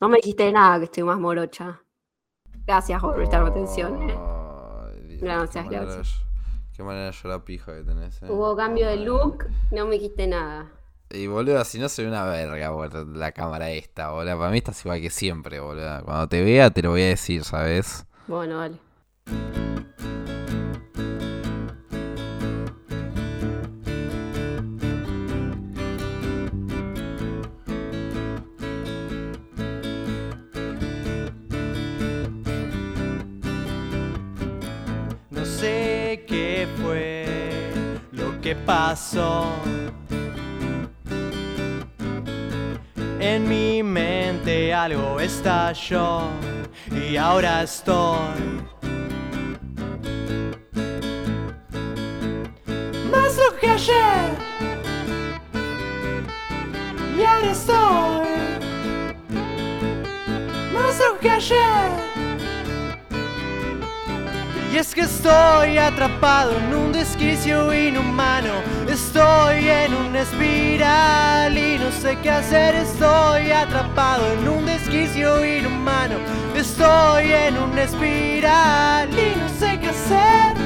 No me dijiste nada que estoy más morocha. Gracias por prestarme atención. ¿eh? Ay, Gracias, qué manera gracias. Qué manera llorar pija que tenés. eh. Hubo cambio de look, no me dijiste nada. Y boludo, si no soy una verga, boludo, la cámara esta, boludo. Para mí estás igual que siempre, boludo. Cuando te vea te lo voy a decir, ¿sabes? Bueno, vale. Pasó. En mi mente algo estalló y ahora estoy más lo que ayer. Y ahora estoy más lo que ayer. Y es que estoy atrapado en un desquicio inhumano. Estoy en una espiral y no sé qué hacer. Estoy atrapado en un desquicio inhumano. Estoy en una espiral y no sé qué hacer.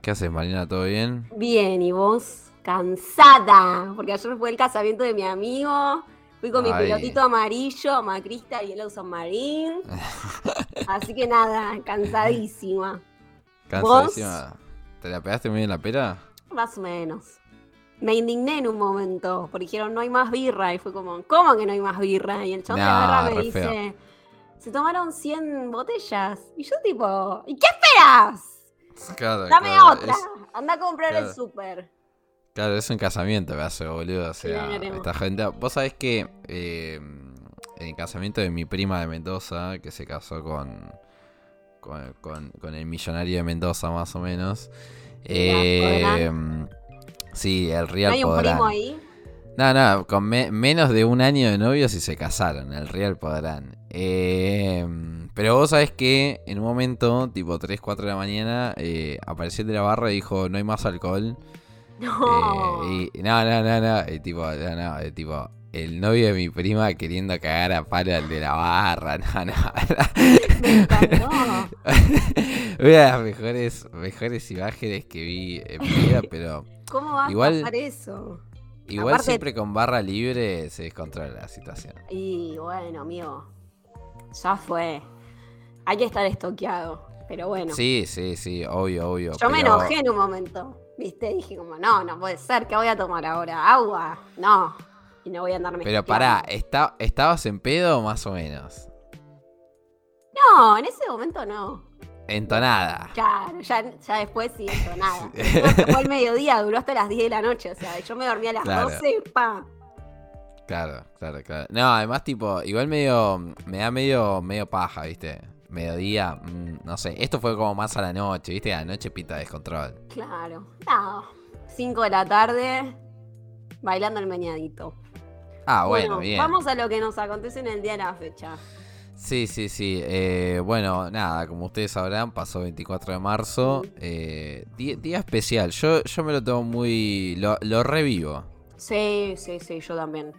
¿Qué haces, Marina? ¿Todo bien? Bien, ¿y vos? Cansada, porque ayer fue el casamiento de mi amigo. Fui con mi Ay. pelotito amarillo, macrista y el Submarine. Así que nada, cansadísima. Cansadísima. ¿Te la pegaste muy bien la pera? Más o menos. Me indigné en un momento, porque dijeron no hay más birra. Y fue como, ¿cómo que no hay más birra? Y el chabón de la birra me dice, feo. se tomaron 100 botellas. Y yo tipo, ¿y qué esperas? Claro, Dame claro, otra. es- Anda a comprar claro. el súper. Claro, es un casamiento que hace, boludo. O sea, Claro. esta gente. Vos sabés que eh, en el casamiento de mi prima de Mendoza, que se casó con. con, con- con el millonario de Mendoza, más o menos. Eh, sí, el ¿No Real hay un Podrán. primo ahí? No, no, con me- menos de un año de novios y se casaron, el Real Podrán. Eh, pero vos sabés que en un momento, tipo 3, 4 de la mañana, eh, apareció el de la barra y dijo, no hay más alcohol. No. Eh, y no, no, no, no, y tipo, no, no, eh, tipo, el novio de mi prima queriendo cagar a palo al de la barra, no, no. Me encantó. Una de las mejores, mejores imágenes que vi en mi vida, pero ¿Cómo va Igual- a pasar eso? igual Aparte- siempre con barra libre se descontrola la situación. Y bueno, amigo, ya fue. Hay que estar estoqueado, pero bueno. Sí, sí, sí, obvio, obvio. Yo me enojé en un momento, ¿viste? Dije como, no, no puede ser, ¿qué voy a tomar ahora? ¿Agua? No. Y no voy a andarme Pero pará, ¿está, ¿estabas en pedo más o menos? No, en ese momento no. Entonada. Claro, ya, ya después sí, eso, nada. Después Fue el mediodía, duró hasta las 10 de la noche, o sea, yo me dormí a las Claro. 12, pa. Claro, claro, claro. No, además, tipo, igual medio. Me da medio, medio paja, ¿viste? Mediodía, mm, no sé. Esto fue como más a la noche, ¿viste? A la noche pita descontrol. Claro. No, 5 de la tarde, bailando el meñadito. Ah, bueno, bien. Vamos a lo que nos acontece en el día de la fecha. Sí, sí, sí. eh, bueno, nada, como ustedes sabrán, pasó 24 de marzo. eh, día, día especial. Yo, yo me lo tomo muy. Lo, lo revivo. Sí, sí, sí, yo también.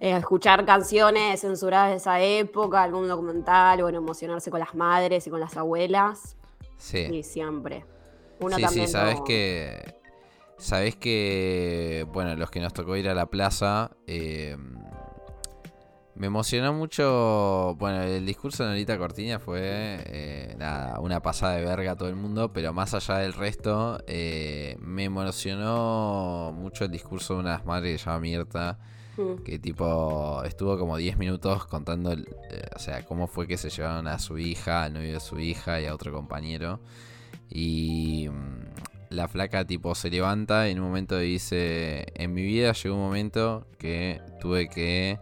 Eh, escuchar canciones censuradas de esa época, algún documental, bueno, emocionarse con las madres y con las abuelas. Sí. Sí, siempre. Uno sí, también sí, sabes que. Sabes que. Bueno, los que nos tocó ir a la plaza. eh, me emocionó mucho. Bueno, el discurso de Norita Cortiña fue. eh, nada, una pasada de verga a todo el mundo. Pero más allá del resto. eh, me emocionó mucho el discurso de una de las madres que se llama Mirta. Mm. Que tipo. Estuvo como 10 minutos contando. eh, o sea, cómo fue que se llevaron a su hija, al novio de su hija y a otro compañero. Y mm, la flaca tipo se levanta y en un momento dice, en mi vida llegó un momento que tuve que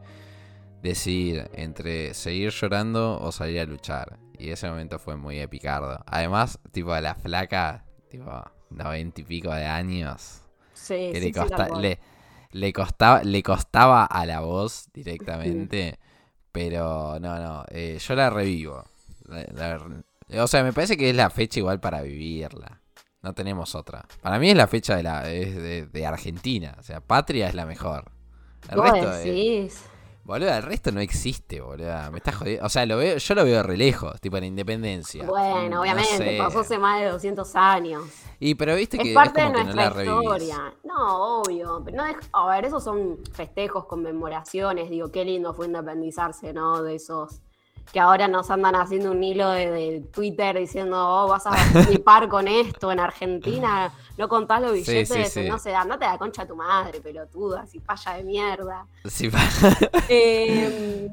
decidir entre seguir llorando o salir a luchar. Y ese momento fue muy epicardo. Además, tipo la flaca, tipo 90 y pico de años, Sí, que sí, le, costa- le, le costaba, le costaba a la voz directamente. Pero no, no, eh, yo la revivo. La- la- o sea, me parece que es la fecha igual para vivirla. No tenemos otra. Para mí es la fecha de la es de, de Argentina. O sea, patria es la mejor. El resto es-. Boludo, el resto no existe, boludo. Me estás jodiendo. O sea, lo veo, yo lo veo re lejos, tipo la independencia. Bueno, No obviamente, sé. pasó hace más de 200 años. Y pero viste que Es parte de como que no nuestra revivís. historia. No, obvio. Pero no a ver, esos son festejos, conmemoraciones. Digo, qué lindo fue independizarse, ¿no? De esos que ahora nos andan haciendo un hilo de, de Twitter diciendo, oh, vas a flipar con esto en Argentina, no contás los Sí, billetes, sí, sí. no sé, andate a la concha de tu madre, pelotuda, así paya de mierda. Sí, Eh,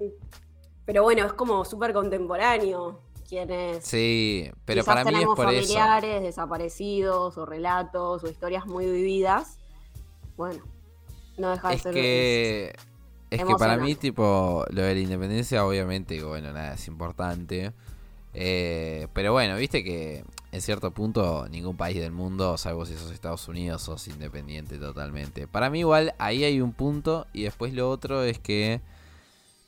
pero bueno, es como súper contemporáneo. Quienes sí, pero para mí es por eso. familiares desaparecidos o relatos o historias muy vividas. Bueno, no deja de Es ser. que. Es que para mí, tipo, lo de la independencia, obviamente, bueno, nada, es importante. Eh, pero bueno, viste que en cierto punto ningún país del mundo, salvo si sos Estados Unidos, sos independiente totalmente. Para mí igual ahí hay un punto y después lo otro es que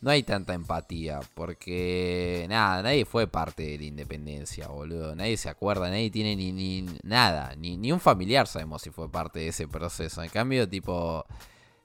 no hay tanta empatía porque nada, nadie fue parte de la independencia, boludo. Nadie se acuerda, nadie tiene ni, ni nada, ni, ni un familiar sabemos si fue parte de ese proceso. En cambio, tipo,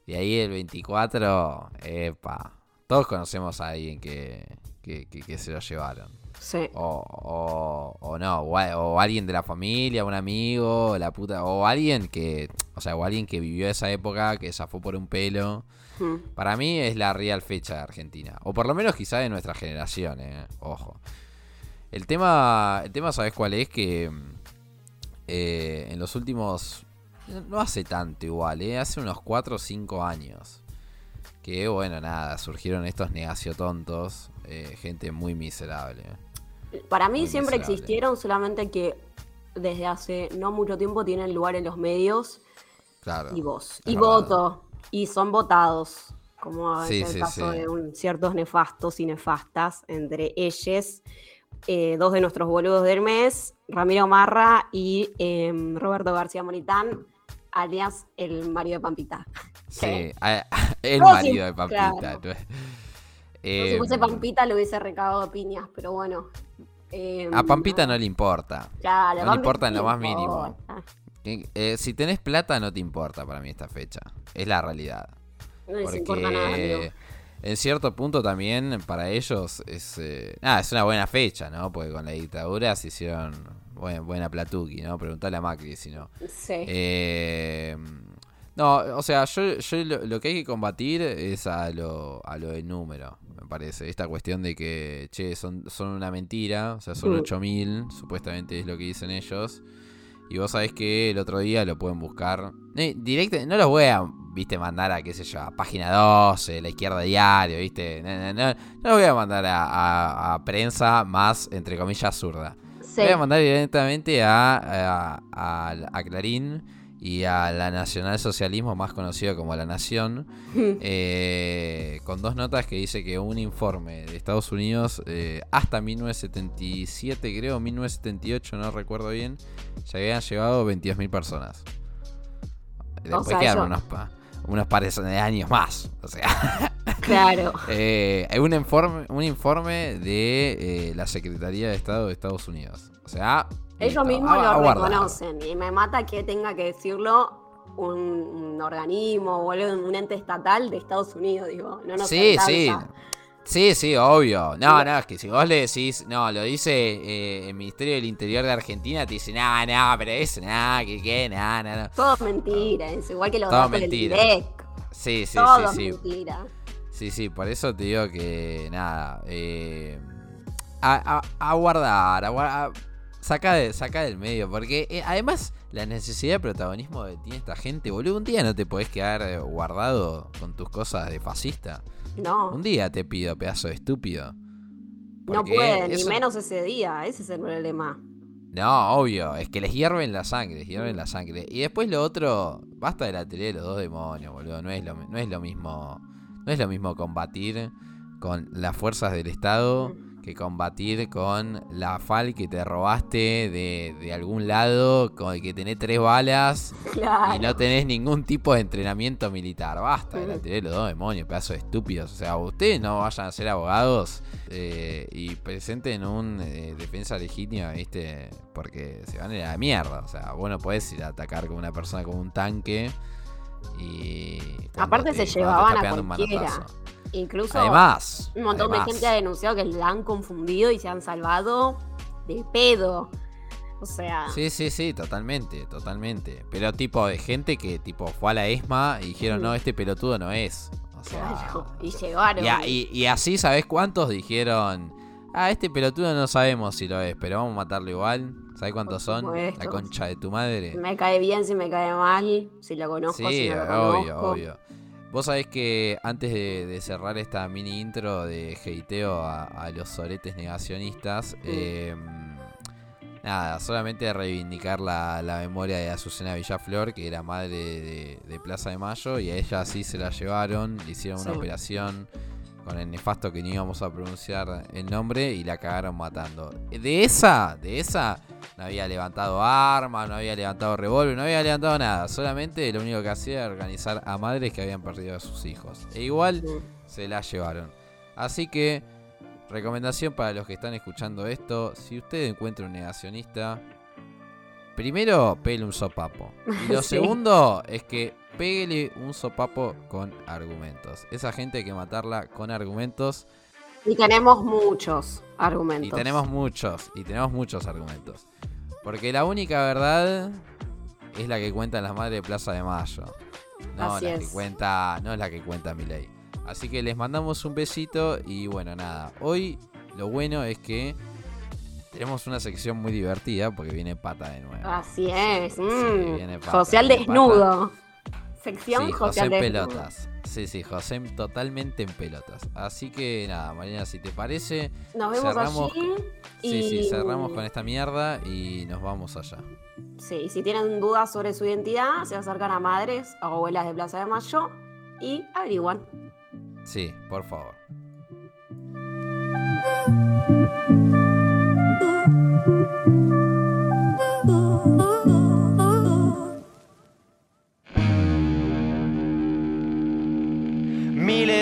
de ahí el 24, epa, todos conocemos a alguien que, que, que- que se lo llevaron. Sí. O, o, o no, o, a- o alguien de la familia, un amigo, la puta, o alguien que, o sea, o alguien que vivió esa época, que zafó por un pelo. Mm. Para mí es la real fecha de Argentina. O por lo menos quizá de nuestra generación, eh. Ojo. El tema, el tema ¿sabes cuál es? Que eh, en los últimos... No hace tanto igual, eh. Hace unos 4 o 5 años. Que bueno, nada, surgieron estos negaciotontos. eh, gente muy miserable. Para mí Muy siempre miserable. existieron, solamente que desde hace no mucho tiempo tienen lugar en los medios Claro. y voz. es Y verdad. voto. Y son votados. Como Sí, es el sí, caso sí. de un- ciertos nefastos y nefastas, entre ellos eh, dos de nuestros boludos del mes, Ramiro Marra y em, Roberto García Moritán, alias el marido de Pampita. Sí, a- el No, marido sí, de Pampita. claro. No, Eh, si fuese Pampita le hubiese recagado piñas, pero bueno. em, a Pampita no le importa. Claro, no le importa en lo más mínimo. Eh, si tenés plata no te importa para mí esta fecha. Es la realidad. No les importa nada, amigo. En cierto punto también para ellos es, eh, nada, es una buena fecha, ¿no? Porque con la dictadura se hicieron buen- buena platuqui, ¿no? Preguntale a Macri si no. Sí. Eh, no, o sea, yo, yo lo, lo que hay que combatir es a lo, a lo del número, me parece. Esta cuestión de que, che, son, son una mentira, o sea, son Mm. 8000, supuestamente es lo que dicen ellos. Y vos sabés que el otro día lo pueden buscar. Eh, directo, no los voy a, viste, mandar a, qué sé yo, a página 12, la izquierda diario, viste. No, no, no, no los voy a mandar a, a- a prensa más, entre comillas, zurda. Sí. Voy a mandar directamente a, a, Clarín y a la Nacionalsocialismo, más conocido como La Nación, eh, con dos notas que dice que un informe de Estados Unidos eh, hasta 1977, creo, 1978, no recuerdo bien, se habían llevado 22.000 personas. Después sea, quedaron unos, pa- unos pares de años más. O sea, Claro. eh, hay un informe, un informe de eh, la Secretaría de Estado de Estados Unidos. O sea, Ellos mismos lo reconocen y me mata que tenga que decirlo un, un organismo o un ente estatal de Estados Unidos, digo. No nos sí, sí. Sí, sí, obvio. No, no, es que si vos le decís, no, lo dice eh, el Ministerio del Interior de Argentina, te dice, no, no, pero eso, no, que qué, no, no. Todo es mentira, es igual que los Todo mentira. del. Sí, sí, Todo sí, mentira. Sí, sí, por eso te digo que, nada, eh, a, a- a guardar, a saca, de, saca del medio, porque eh, además la necesidad de protagonismo que tiene esta gente, boludo, un día no te podés quedar eh, guardado con tus cosas de fascista. No, Un día te pido, pedazo de estúpido. no pueden, ni eso- menos ese día, ese es el problema. No, obvio, es que les hierven la sangre, les hierven la sangre. Y después lo otro, basta de la tele de los dos demonios, boludo. No es lo, no es lo mismo. No es lo mismo combatir con las fuerzas del Estado que combatir con la FAL que te robaste de, de algún lado, con el que tenés tres balas Claro. y no tenés ningún tipo de entrenamiento militar. Basta, Mm. la tiré los dos demonios, pedazos de estúpidos. O sea, ustedes no vayan a ser abogados eh, y presenten un eh, defensa legítima, ¿viste? Porque se van a ir a la mierda. O sea, vos no podés ir a atacar con una persona con un tanque y. Aparte te- se llevaban a cualquiera. Incluso Además, un montón además, de gente ha denunciado que la han confundido y se han salvado de pedo. O sea, Sí, sí, sí, totalmente, totalmente. Pero tipo de gente que tipo fue a la ESMA y dijeron, no, este pelotudo no es. O sea, claro, y llegaron. y, a- y- y así, ¿sabés cuántos dijeron? Ah, este pelotudo no sabemos si lo es, pero vamos a matarlo igual. ¿Sabés cuántos son? La concha de tu madre. Me cae bien, si me cae mal, si lo conozco, si Sí, no lo obvio, conozco. obvio. Vos sabés que antes de, de cerrar esta mini intro de hateo a, a los soretes negacionistas, eh, nada, solamente reivindicar la, la memoria de Azucena Villaflor, que era madre de, de Plaza de Mayo, y a ella sí se la llevaron, le hicieron una operación con el nefasto que ni íbamos a pronunciar el nombre y la cagaron matando. De esa, de esa, no había levantado armas, no había levantado revólver, no había levantado nada. Solamente lo único que hacía era organizar a madres que habían perdido a sus hijos. E igual se la llevaron. Así que, recomendación para los que están escuchando esto, si usted encuentra un negacionista, primero pégale un sopapo. Y lo Sí. segundo es que pégale un sopapo con argumentos. Esa gente hay que matarla con argumentos. Y tenemos muchos argumentos. Y tenemos muchos, y tenemos muchos argumentos. Porque la única verdad es la que cuentan las madres de Plaza de Mayo. No Así la que cuenta, no es la que cuenta Milei. Así que les mandamos un besito y bueno, nada. Hoy lo bueno es que tenemos una sección muy divertida porque viene pata de nuevo. Así es. Sí, mm. viene pata, José al viene pata. Sección Sí, José José en pelotas. Sí, sí, José en- totalmente en pelotas. Así que nada, Marina, si te parece, Nos vemos Cerramos- allí. sí, sí, cerramos con esta mierda y nos vamos allá. Sí, si tienen dudas sobre su identidad, se acercan a madres o abuelas de Plaza de Mayo y averiguan. Sí, por favor.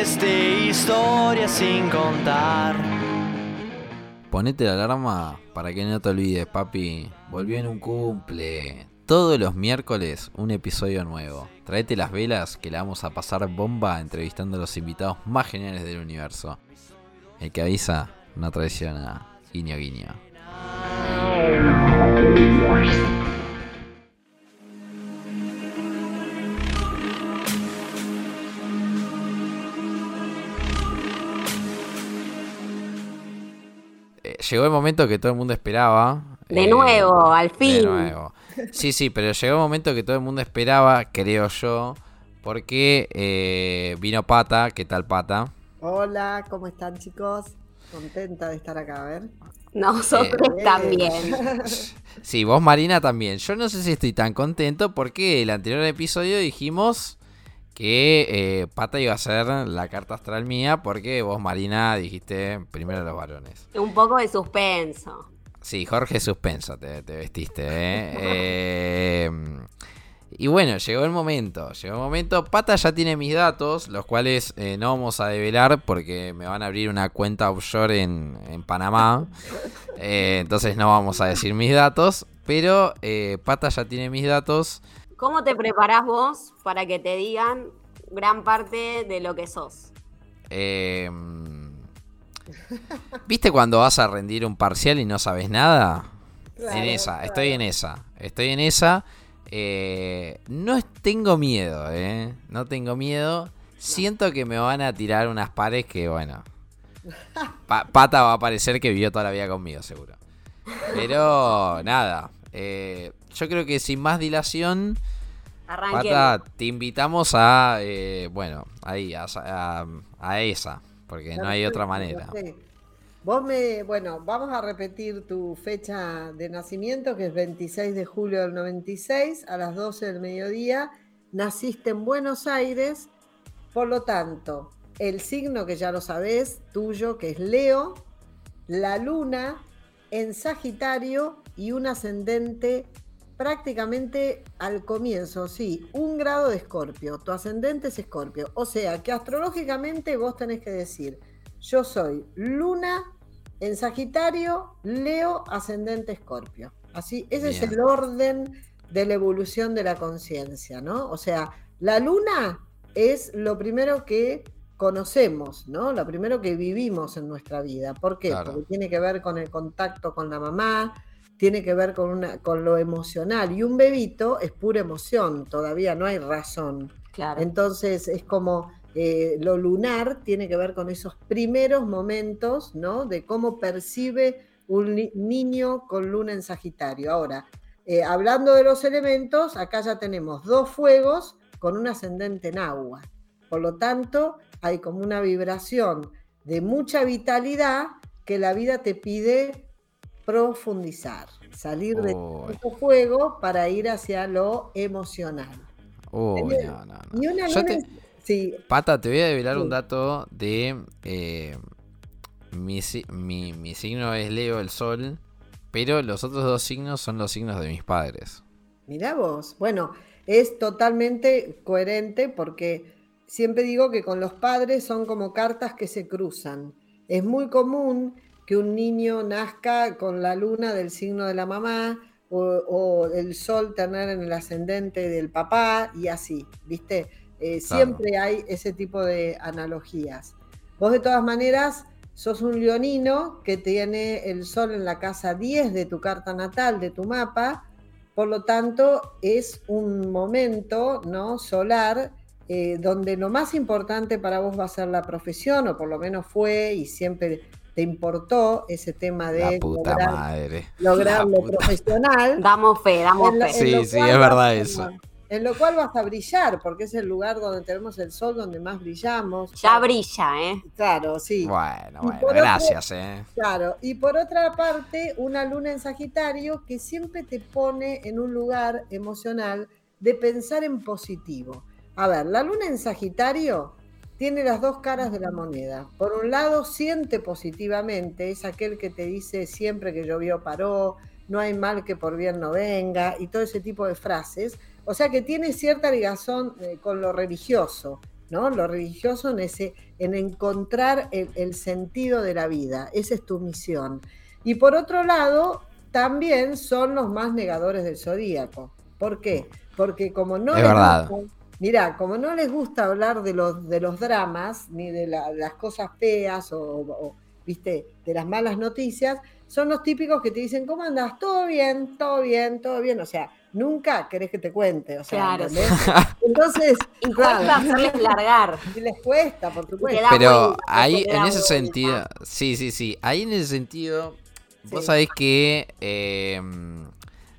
Miles de historias sin contar. Ponete la alarma para que no te olvides, papi. Volvió en un cumple. Todos los miércoles un episodio nuevo. Traete las velas que la vamos a pasar bomba entrevistando a los invitados más geniales del universo. El que avisa no traiciona. Guiño, guiño. Llegó el momento que todo el mundo esperaba. De eh, nuevo, al fin. De nuevo. Sí, sí, pero llegó el momento que todo el mundo esperaba, creo yo, porque eh, vino Pata. ¿Qué tal, Pata? Hola, ¿cómo están chicos? Contenta de estar acá, a ver. Nosotros Eh, también. Sí, vos, Marina, también. Yo no sé si estoy tan contento porque el anterior episodio dijimos que eh, Pata iba a ser la carta astral mía porque vos, Marina, dijiste primero los varones. Un poco de suspenso. Sí, Jorge Suspenso te, te vestiste, ¿eh? Eh, Y bueno, llegó el momento, llegó el momento. Pata ya tiene mis datos, los cuales eh, no vamos a develar porque me van a abrir una cuenta offshore en, en Panamá. Entonces no vamos a decir mis datos, pero Pata ya tiene mis datos. ¿Cómo te preparás vos para que te digan gran parte de lo que sos? Eh, ¿Viste cuando vas a rendir un parcial y no sabes nada? Claro, en esa, claro. estoy en esa. Estoy en esa. Eh, no tengo miedo, ¿eh? No tengo miedo. Siento que me van a tirar unas pares que, bueno. Pa- Pata va a parecer que vivió toda la vida conmigo, seguro. Pero, nada. eh, yo creo que sin más dilación. Pata, te invitamos a, eh, bueno, ahí, a, a- a esa. Porque no hay otra manera. Vos me, bueno, vamos a repetir tu fecha de nacimiento, que es 26 de julio del 96, a las 12 del mediodía. Naciste en Buenos Aires, por lo tanto, el signo que ya lo sabés, tuyo, que es Leo, la luna en Sagitario y un ascendente prácticamente al comienzo, sí, un grado de Escorpio. Tu ascendente es Escorpio. O sea que astrológicamente vos tenés que decir, yo soy luna en Sagitario, Leo, ascendente Escorpio. Así, ese es el orden de la evolución de la conciencia, ¿no? O sea, la luna es lo primero que conocemos, ¿no? Lo primero que vivimos en nuestra vida. ¿Por qué? Porque tiene que ver con el contacto con la mamá, tiene que ver con, una, con lo emocional. Y un bebito es pura emoción, todavía no hay razón. Entonces es como eh, lo lunar tiene que ver con esos primeros momentos, ¿no? De cómo percibe un niño con luna en Sagitario. Ahora, eh, hablando de los elementos, acá ya tenemos dos fuegos con un ascendente en agua. Por lo tanto, hay como una vibración de mucha vitalidad que la vida te pide profundizar, salir de este fuego para ir hacia lo emocional. no, no, Pata, te voy a develar un dato de... Eh, mi, mi, signo es Leo, el Sol, pero los otros dos signos son los signos de mis padres. Mirá vos, bueno, es totalmente coherente porque siempre digo que con los padres son como cartas que se cruzan. Es muy común que un niño nazca con la luna del signo de la mamá o, el sol tener en el ascendente del papá y así, ¿viste? Eh, siempre hay ese tipo de analogías. Vos de todas maneras sos un leonino que tiene el sol en la casa 10 de tu carta natal, de tu mapa, por lo tanto es un momento ¿no? solar eh, donde lo más importante para vos va a ser la profesión, o por lo menos fue y siempre te importó ese tema de lograr, lo profesional. Damos fe, damos fe. Sí, sí, es verdad eso en lo cual vas a brillar, porque es el lugar donde tenemos el sol, donde más brillamos. Ya brilla, ¿eh? Claro, sí. Bueno, bueno, gracias, ¿eh? Claro, y por otra parte, una luna en Sagitario que siempre te pone en un lugar emocional de pensar en positivo. A ver, la luna en Sagitario tiene las dos caras de la moneda. Por un lado, siente positivamente, es aquel que te dice siempre que llovió paró, no hay mal que por bien no venga, y todo ese tipo de frases o sea que tiene cierta ligación eh, con lo religioso, ¿no? Lo religioso en, ese, en encontrar el, sentido de la vida. Esa es tu misión. Y por otro lado, también son los más negadores del zodíaco. ¿Por qué? Porque como no... Es verdad. Gusta, como no les gusta hablar de los, de los dramas, ni de las cosas feas o, ¿viste? de las malas noticias, son los típicos que te dicen, ¿cómo andas? ¿Todo bien? ¿Todo bien? ¿Todo bien? O sea, nunca querés que te cuente. O sea, claro. Entonces, y cuesta hacerles largar. Y les cuesta, por supuesto. Pero ahí, en ese sentido, sí, sí, sí. Ahí en ese sentido, vos sabés que. Eh,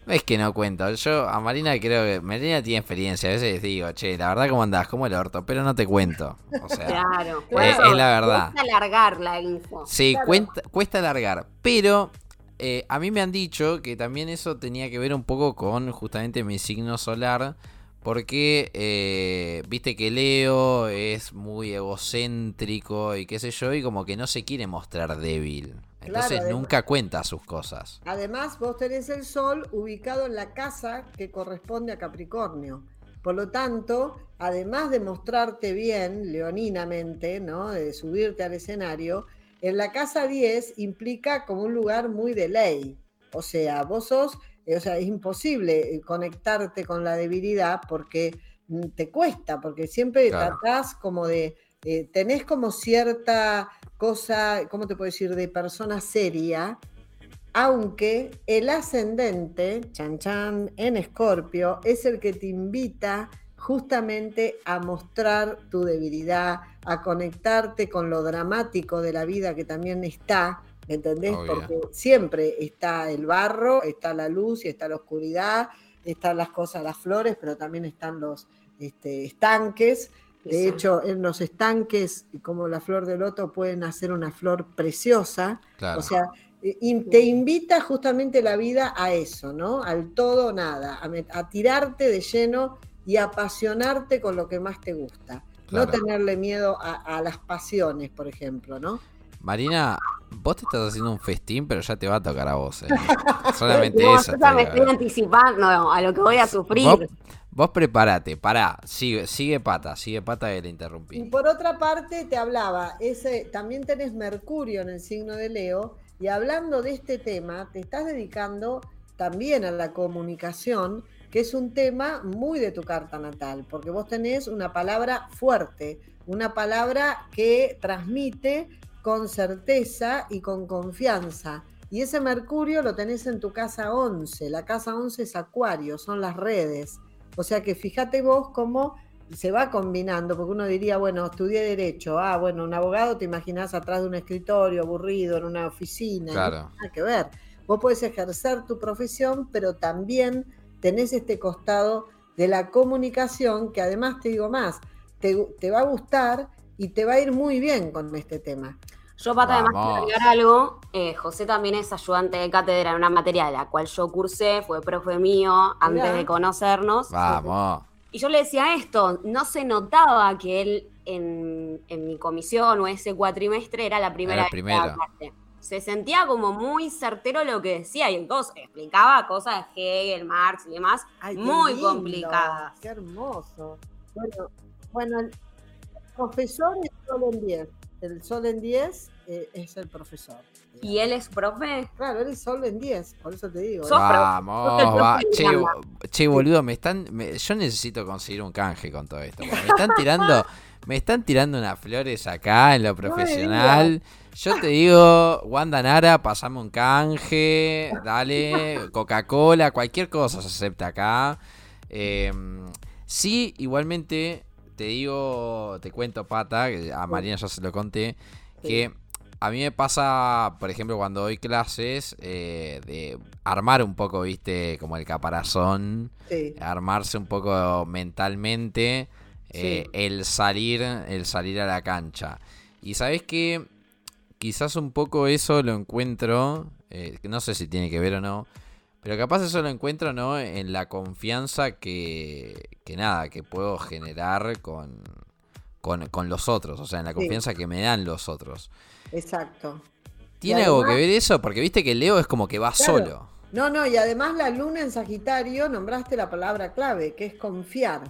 es que no cuento. Yo a Marina creo que. Marina tiene experiencia. A veces digo, che, la verdad, ¿cómo andás? ¿Cómo el orto? Pero no te cuento. O sea, claro, es, la verdad. Cuesta alargar la info. Sí, cuesta alargar. Pero eh, a mí me han dicho que también eso tenía que ver un poco con justamente mi signo solar. Porque eh, viste que Leo es muy egocéntrico y qué sé yo, y como que no se quiere mostrar débil. Entonces nunca cuenta sus cosas. Además, vos tenés el sol ubicado en la casa que corresponde a Capricornio. Por lo tanto, además de mostrarte bien, leoninamente, ¿no? De subirte al escenario, en la casa 10 implica como un lugar muy de ley. O sea, vos sos, eh, o sea, es imposible eh, conectarte con la debilidad porque mm, te cuesta, porque siempre tratás como de, eh, tenés como cierta cosa, ¿cómo te puedo decir?, de persona seria, aunque el ascendente, chan chan, en Escorpio, es el que te invita justamente a mostrar tu debilidad, a conectarte con lo dramático de la vida que también está, ¿me entendés? Porque siempre está el barro, está la luz y está la oscuridad, están las cosas, las flores, pero también están los este, estanques. De hecho, en los estanques, como la flor de loto, pueden hacer una flor preciosa. O sea, te invita justamente la vida a eso, ¿no? Al todo o nada, a tirarte de lleno y apasionarte con lo que más te gusta. No tenerle miedo a, las pasiones, por ejemplo, ¿no? Marina, vos te estás haciendo un festín, pero ya te va a tocar a vos. eh. Solamente No, eso. yo ya me digo. estoy anticipando a lo que voy a sufrir. Vos, vos prepárate, pará, sigue, sigue pata, sigue pata le Y interrumpí. por otra parte, te hablaba, ese, también tenés Mercurio en el signo de Leo, y hablando de este tema, te estás dedicando también a la comunicación, que es un tema muy de tu carta natal, porque vos tenés una palabra fuerte, una palabra que transmite con certeza y con confianza. Y ese Mercurio lo tenés en tu casa 11. La casa 11 es Acuario, son las redes. O sea que fíjate vos cómo se va combinando, porque uno diría, bueno, estudié Derecho. Ah, bueno, un abogado te imaginás atrás de un escritorio, aburrido, en una oficina. Claro. Nada que ver. Vos podés ejercer tu profesión, pero también tenés este costado de la comunicación, que además te digo más, te, te va a gustar y te va a ir muy bien con este tema. Yo, Pata, además quiero Vamos. agregar algo. eh, José también es ayudante de cátedra en una materia de la cual yo cursé, fue profe mío antes Mirá. de conocernos. Vamos. Y yo le decía esto, no se notaba que él en, en mi comisión o ese cuatrimestre era la primera Era el vez. Se sentía como muy certero lo que decía y entonces explicaba cosas de Hegel, Marx y demás Ay, muy lindo, complicadas. Qué hermoso. Bueno, bueno, el profesor es sol en 10. El sol en 10 eh, es el profesor. ¿Y él es profe? Claro, él es sol en 10, por eso te digo. ¿eh? Vamos, va. de Che, boludo, me están. me- yo necesito conseguir un canje con todo esto. Me están tirando. Me están tirando unas flores acá en lo profesional. Yo te digo, Wanda Nara, pasame un canje, dale, Coca-Cola, cualquier cosa se acepta acá. Eh, sí, igualmente te digo, te cuento, Pata, que a Marina ya se lo conté, que a mí me pasa, por ejemplo, cuando doy clases, eh, de armar un poco, viste, como el caparazón, Sí. armarse un poco mentalmente, eh, Sí. el salir, el salir a la cancha. Y sabes que quizás un poco eso lo encuentro, eh, no sé si tiene que ver o no, pero capaz eso lo encuentro, ¿no? En la confianza que, que nada, que puedo generar con, con, con los otros, o sea, en la Sí. confianza que me dan los otros. Exacto. ¿Tiene algo que ver eso? Porque viste que Leo es como que va Claro. solo. No, no, y además la luna en Sagitario nombraste la palabra clave, que es confiar.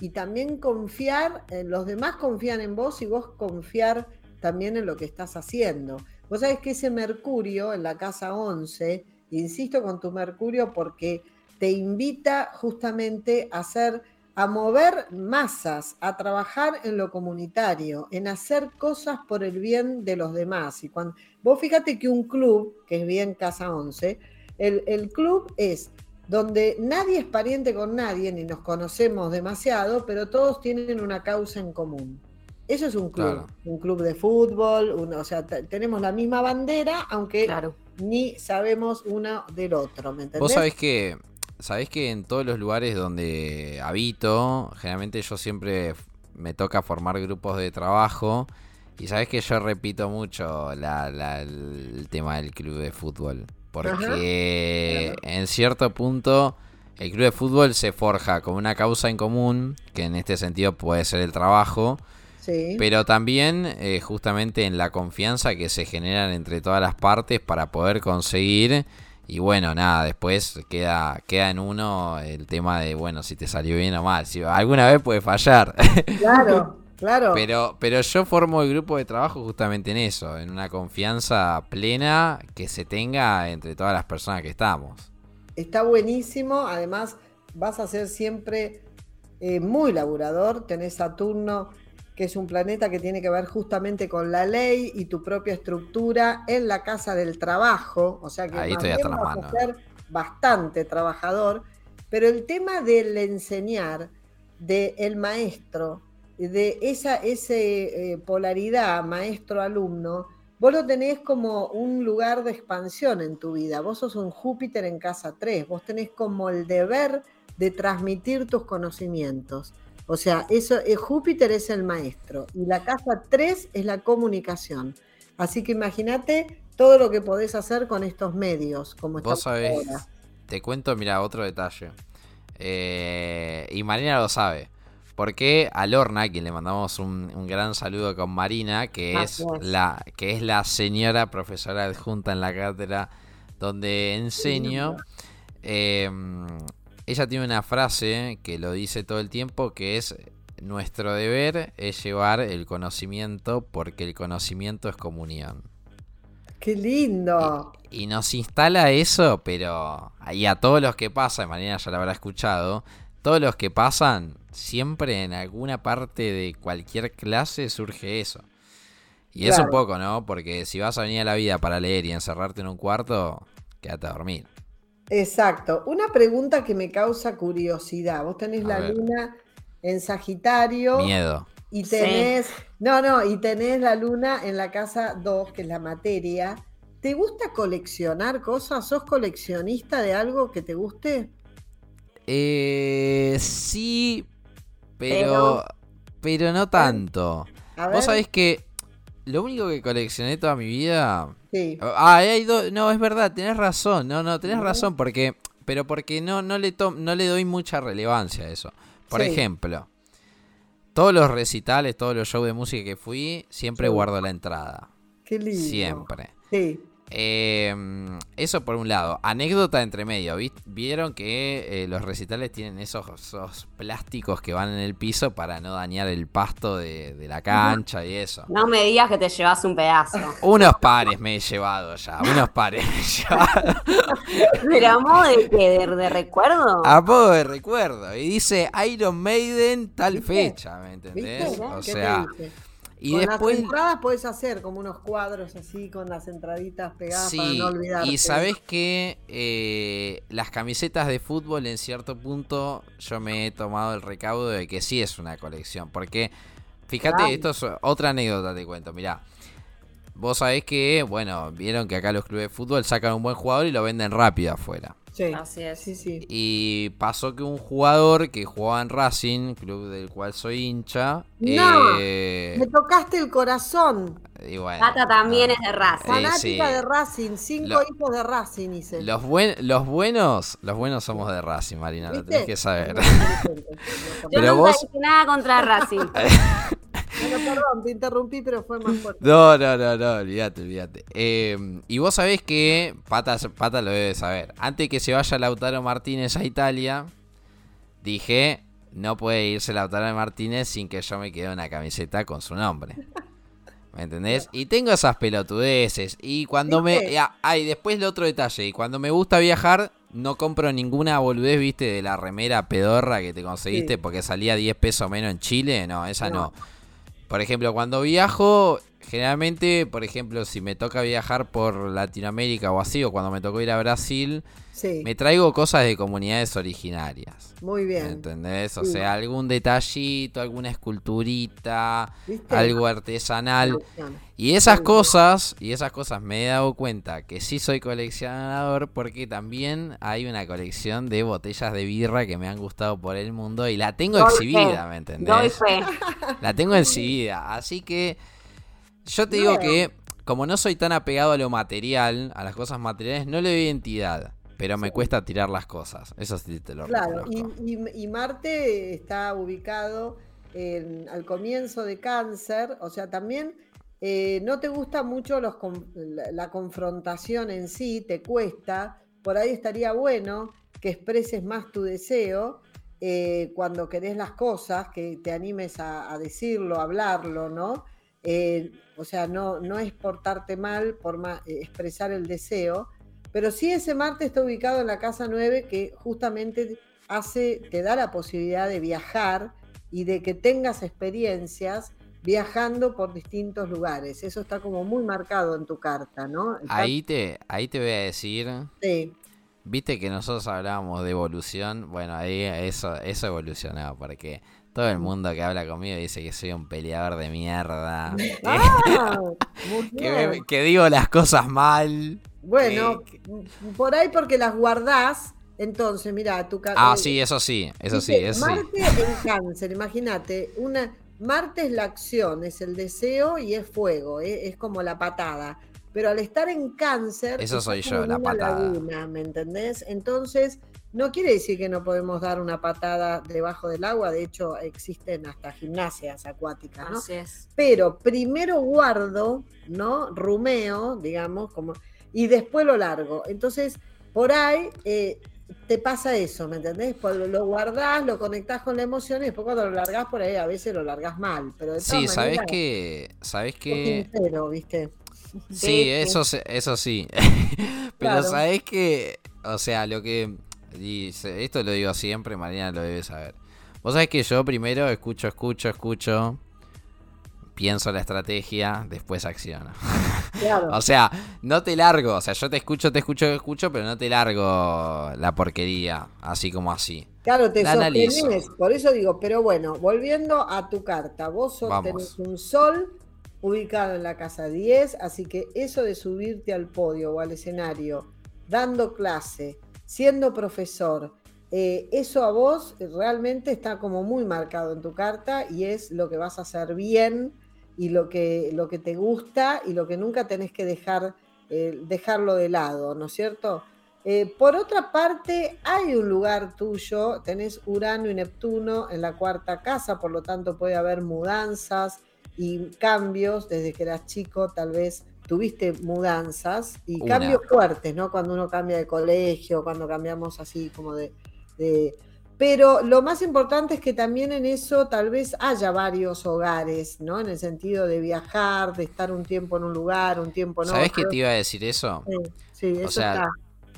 Y también confiar, eh, los demás confían en vos y vos confiar también en lo que estás haciendo. Vos sabés que ese Mercurio en la casa 11, insisto con tu Mercurio porque te invita justamente a hacer, a mover masas, a trabajar en lo comunitario, en hacer cosas por el bien de los demás. Y cuando, vos fíjate que un club, que es bien casa 11, el, el club es donde nadie es pariente con nadie, ni nos conocemos demasiado, pero todos tienen una causa en común. Eso es un club, Claro. un club de fútbol, un- o sea, tenemos la misma bandera, aunque Claro. Ni sabemos uno del otro, ¿me entendés? Vos sabés que, sabés que en todos los lugares donde habito, generalmente yo siempre me toca formar grupos de trabajo. Y sabés que yo repito mucho la- la- el tema del club de fútbol. Porque en cierto punto el club de fútbol se forja como una causa en común, que en este sentido puede ser el trabajo, Sí. pero también eh, justamente en la confianza que se generan entre todas las partes para poder conseguir. Y bueno, nada, después queda, queda en uno el tema de, bueno, si te salió bien o mal. Si alguna vez puede fallar. Claro, claro. pero, pero yo formo el grupo de trabajo justamente en eso, en una confianza plena que se tenga entre todas las personas que estamos. Está buenísimo, además vas a ser siempre eh, muy laburador, tenés Saturno, que es un planeta que tiene que ver justamente con la ley y tu propia estructura en la casa del trabajo, o sea que Ahí estoy hasta vas a ser bastante trabajador, pero el tema del enseñar, del maestro, de esa ese, eh, polaridad maestro-alumno, vos lo tenés como un lugar de expansión en tu vida. Vos sos un Júpiter en casa 3, vos tenés como el deber de transmitir tus conocimientos. O sea, eso, eh, Júpiter es el maestro y la casa 3 es la comunicación. Así que imagínate todo lo que podés hacer con estos medios, como Vos sabés, ahora. te cuento, mira, otro detalle. Eh, y Marina lo sabe. Porque a Lorna, a quien le mandamos un, un gran saludo con Marina, que es, la, que es la señora profesora adjunta en la cátedra donde enseño. eh, ella tiene una frase que lo dice todo el tiempo, que es nuestro deber es llevar el conocimiento porque el conocimiento es comunión. Qué lindo. Y nos instala eso, pero y a todos los que pasan, Marina ya lo habrá escuchado, todos los que pasan, siempre en alguna parte de cualquier clase surge eso. Y es un poco, ¿no? Porque si vas a venir a la vida para leer y encerrarte en un cuarto, quédate a dormir. Exacto. Una pregunta que me causa curiosidad. Vos tenés A la ver. luna en Sagitario Miedo. y Sí. tenés, no, no, y tenés la luna en la casa 2, que es la materia. ¿Te gusta coleccionar cosas? ¿Sos coleccionista de algo que te guste? Eh, sí, pero, pero no tanto. A ver. Vos sabés que lo único que coleccioné toda mi vida Sí. Ah, hay dos- no, es verdad, tenés razón. No, no, tenés razón porque pero porque no no le to- no le doy mucha relevancia a eso. Por Sí. ejemplo, todos los recitales, todos los shows de música que fui, siempre Sí. guardo la entrada. Qué lindo. Siempre. Sí. Eh, eso por un lado. Anécdota entre medio. ¿vi- Vieron que eh, los recitales tienen esos, esos plásticos que van en el piso para no dañar el pasto de, de la cancha y eso. No me digas que te llevas un pedazo. Unos pares me he llevado ya. Unos pares me he llevado. ¿Pero a modo de qué? ¿De, de recuerdo? A poco de recuerdo. Y dice Iron Maiden tal ¿Viste? fecha, ¿me ¿Viste? entendés? O ¿Qué te sea? Y con después. las entradas puedes hacer como unos cuadros así con las entraditas pegadas para Sí, no olvidarte. y sabes que eh, las camisetas de fútbol en cierto punto yo me he tomado el recaudo de que sí es una colección. Porque, fíjate, esto es otra anécdota, te cuento, mirá. Vos sabés que, bueno, vieron que acá los clubes de fútbol sacan un buen jugador y lo venden rápido afuera. Sí, Así es. sí, sí. Y pasó que un jugador que jugaba en Racing, club del cual soy hincha, No, eh, Me tocaste el corazón. y bueno, Tata también no. es de. Eh, Fanática sí. de Racing, cinco Lo- hijos de Racing hice. Los, buen, los buenos, los buenos somos de Racing, Marina, lo ¿Viste? tenés que saber. Yo Pero nunca vos- dije nada contra Racing. Perdón, te interrumpí, pero fue más fuerte. No, no, no, no, olvídate, olvídate. Eh, y vos sabés que, Pata, Pata lo debe saber, antes que se vaya Lautaro Martínez a Italia, dije, no puede irse Lautaro Martínez sin que yo me quede una camiseta con su nombre. ¿Me entendés? Y tengo esas pelotudeces. Y cuando me... ¿Viste? Ah, ah, después el otro detalle. Y cuando me gusta viajar, no compro ninguna boludez, viste, de la remera pedorra que te conseguiste Sí. porque salía 10 pesos menos en Chile. No, esa No. no. Por ejemplo, cuando viajo, generalmente, por ejemplo, si me toca viajar por Latinoamérica o así, o cuando me tocó ir a Brasil, Sí, me traigo cosas de comunidades originarias. muy ¿Me bien. ¿Entendés? O Sí. sea, algún detallito, alguna esculturita, ¿Viste? algo artesanal. Y esas cosas, y esas cosas me he dado cuenta que sí soy coleccionador porque también hay una colección de botellas de birra que me han gustado por el mundo y la tengo Doy exhibida, fe. ¿me Doy entendés? fe. La tengo exhibida. Así que yo te digo que como no soy tan apegado a lo material, a las cosas materiales, no le doy identidad. Pero me cuesta tirar las cosas. Eso sí te lo Claro, y, y- y Marte está ubicado en- al comienzo de cáncer, o sea, también eh, no te gusta mucho los la confrontación en sí, te cuesta, por ahí estaría bueno que expreses más tu deseo eh, cuando querés las cosas, que te animes a, a decirlo, a hablarlo, ¿no? Eh, o sea, no, no es portarte mal por ma- eh, expresar el deseo, pero sí ese Marte está ubicado en la casa 9 que justamente hace, te da la posibilidad de viajar y de que tengas experiencias viajando por distintos lugares. Eso está como muy marcado en tu carta, ¿no? Está- Ahí te, ahí te voy a decir. Sí, Viste que nosotros hablábamos de evolución. Bueno, ahí eso, eso evolucionó. Porque todo el mundo que habla conmigo dice que soy un peleador de mierda. que- Ah, que, me- bien. que digo las cosas mal. Bueno, que- por ahí porque las guardás, entonces, mira, tu Ah, eh, sí, eso sí, eso sí. Marte en cáncer, imagínate, una Marte es la acción, es el deseo y es fuego, eh, es como la patada. Pero al estar en cáncer, Eso soy yo, la patada. laguna, ¿me entendés? Entonces, no quiere decir que no podemos dar una patada debajo del agua, de hecho existen hasta gimnasias acuáticas, ¿no? Así es. Pero primero guardo, ¿no? Rumeo, digamos, como, y después lo largo. Entonces, por ahí eh, te pasa eso, ¿me entendés? Lo guardás, lo conectás con la emoción y después cuando lo largás por ahí a veces lo largás mal. Pero de Sí, todas ¿sabés maneras, que ¿Sabés sos que sincero, ¿viste? Sí, De- eso, se- eso sí. Pero Claro. sabés que, o sea, lo que... y se- esto lo digo siempre, Mariana lo debe saber. Vos sabés que yo primero escucho, escucho, escucho, pienso la estrategia, después acciono. Claro. O sea, no te largo, o sea, yo te escucho, te escucho, te escucho, pero no te largo la porquería, así como así. Claro, te La analizo. por eso digo, pero bueno, volviendo a tu carta, vos tenés un sol ubicado en la casa 10, así que eso de subirte al podio o al escenario, dando clase, siendo profesor, eh, eso a vos realmente está como muy marcado en tu carta y es lo que vas a hacer bien y lo que, lo que te gusta y lo que nunca tenés que dejar, eh, dejarlo de lado, ¿no es cierto? Eh, por otra parte, hay un lugar tuyo, tenés Urano y Neptuno en la cuarta casa, por lo tanto puede haber mudanzas y cambios desde que eras chico, tal vez tuviste mudanzas y Una. cambios fuertes, ¿no? Cuando uno cambia de colegio, cuando cambiamos así como de, de- Pero lo más importante es que también en eso tal vez haya varios hogares, ¿no? En el sentido de viajar, de estar un tiempo en un lugar, un tiempo en ¿Sabés otro. qué te iba a decir eso? Sí, sí, eso sea, está.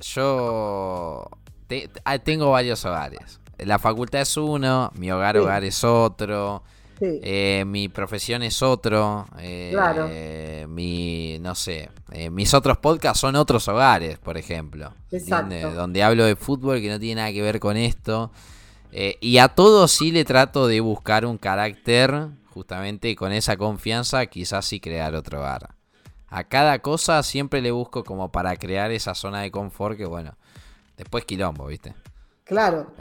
Yo te- ah, tengo varios hogares. La facultad es uno, mi hogar Sí. hogar es otro, Sí. eh, mi profesión es otro, eh, Claro. mi, no sé, eh, mis otros podcasts son otros hogares, por ejemplo. Exacto. Donde hablo de fútbol que no tiene nada que ver con esto. Y a todos sí le trato de buscar un carácter, justamente con esa confianza, quizás sí crear otro hogar. A cada cosa siempre le busco como para crear esa zona de confort que bueno, después quilombo, ¿viste? Claro.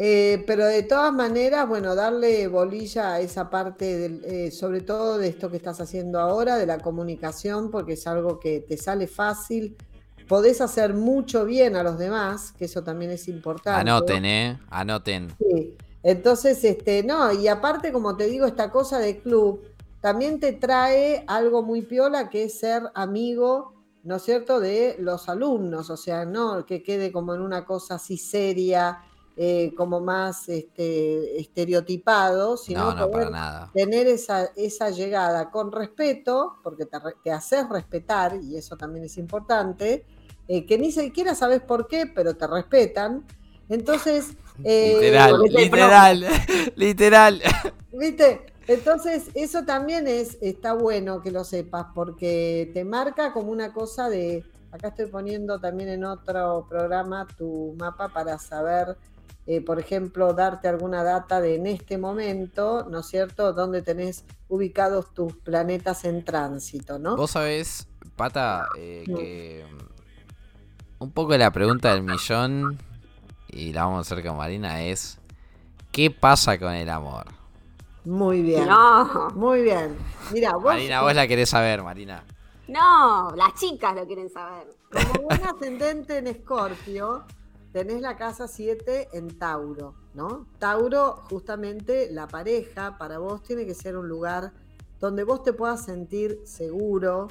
Eh, pero de todas maneras, bueno, darle bolilla a esa parte, del, eh, sobre todo de esto que estás haciendo ahora, de la comunicación, porque es algo que te sale fácil. Podés hacer mucho bien a los demás, que eso también es importante. anoten, ¿eh? Anoten. Sí. Entonces, este, no, y aparte, como te digo, esta cosa de club también te trae algo muy piola que es ser amigo, ¿no es cierto?, de los alumnos, o sea, no que quede como en una cosa así seria, eh, como más este, estereotipado, sino No, no, poder para nada. tener esa, esa llegada con respeto, porque te, haces respetar, y eso también es importante, eh, que ni siquiera sabes por qué, pero te respetan. Entonces, eh, Literal, te- literal, literal. ¿Viste? Entonces, eso también es, está bueno que lo sepas, porque te marca como una cosa de. Acá estoy poniendo también en otro programa tu mapa para saber, eh, por ejemplo, darte alguna data de en este momento, ¿no es cierto?, donde tenés ubicados tus planetas en tránsito, ¿no? Vos sabés, Pata, eh, que mm, un poco la pregunta del millón, y la vamos a hacer con Marina, es ¿qué pasa con el amor? Muy bien. No, Muy bien. Mira, vos. Marina, vos la querés saber, Marina. no, las chicas lo quieren saber. Como un ascendente en Escorpio, tenés la casa 7 en Tauro, ¿no? Tauro, justamente la pareja, para vos tiene que ser un lugar donde vos te puedas sentir seguro,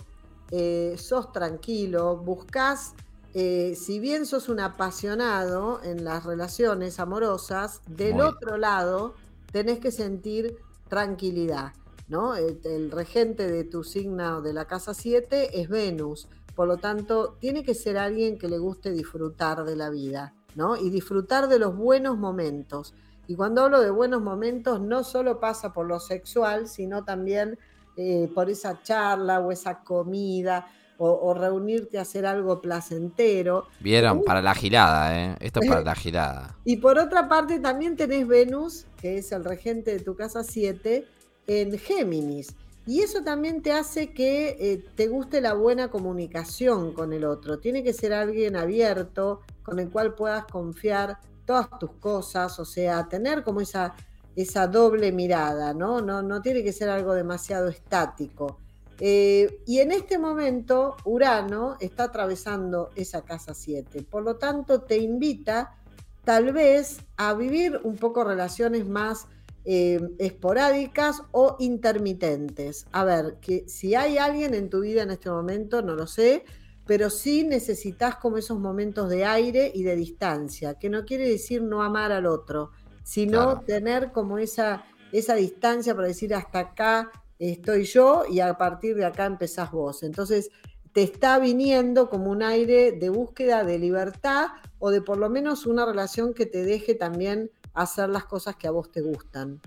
eh, sos tranquilo, buscás, eh, si bien sos un apasionado en las relaciones amorosas, del Muy. otro lado tenés que sentir tranquilidad, ¿no? El, el regente de tu signo de la casa 7 es Venus. Por lo tanto, tiene que ser alguien que le guste disfrutar de la vida, ¿no? Y disfrutar de los buenos momentos. Y cuando hablo de buenos momentos, no solo pasa por lo sexual, sino también eh, por esa charla o esa comida o, o reunirte a hacer algo placentero. Vieron, para la girada, ¿eh? Esto es para la girada. Y por otra parte, también tenés Venus, que es el regente de tu casa 7, en Géminis. Y eso también te hace que eh, te guste la buena comunicación con el otro. Tiene que ser alguien abierto, con el cual puedas confiar todas tus cosas, o sea, tener como esa, esa doble mirada, ¿no? ¿no? No tiene que ser algo demasiado estático. Eh, y en este momento, Urano está atravesando esa casa 7. Por lo tanto, te invita tal vez a vivir un poco relaciones más eh, esporádicas o intermitentes. A ver, que si hay alguien en tu vida en este momento, no lo sé, pero sí necesitas como esos momentos de aire y de distancia, que no quiere decir no amar al otro, sino Claro. tener como esa, esa distancia para decir hasta acá estoy yo y a partir de acá empezás vos. Entonces te está viniendo como un aire de búsqueda de libertad o de por lo menos una relación que te deje también hacer las cosas que a vos te gustan.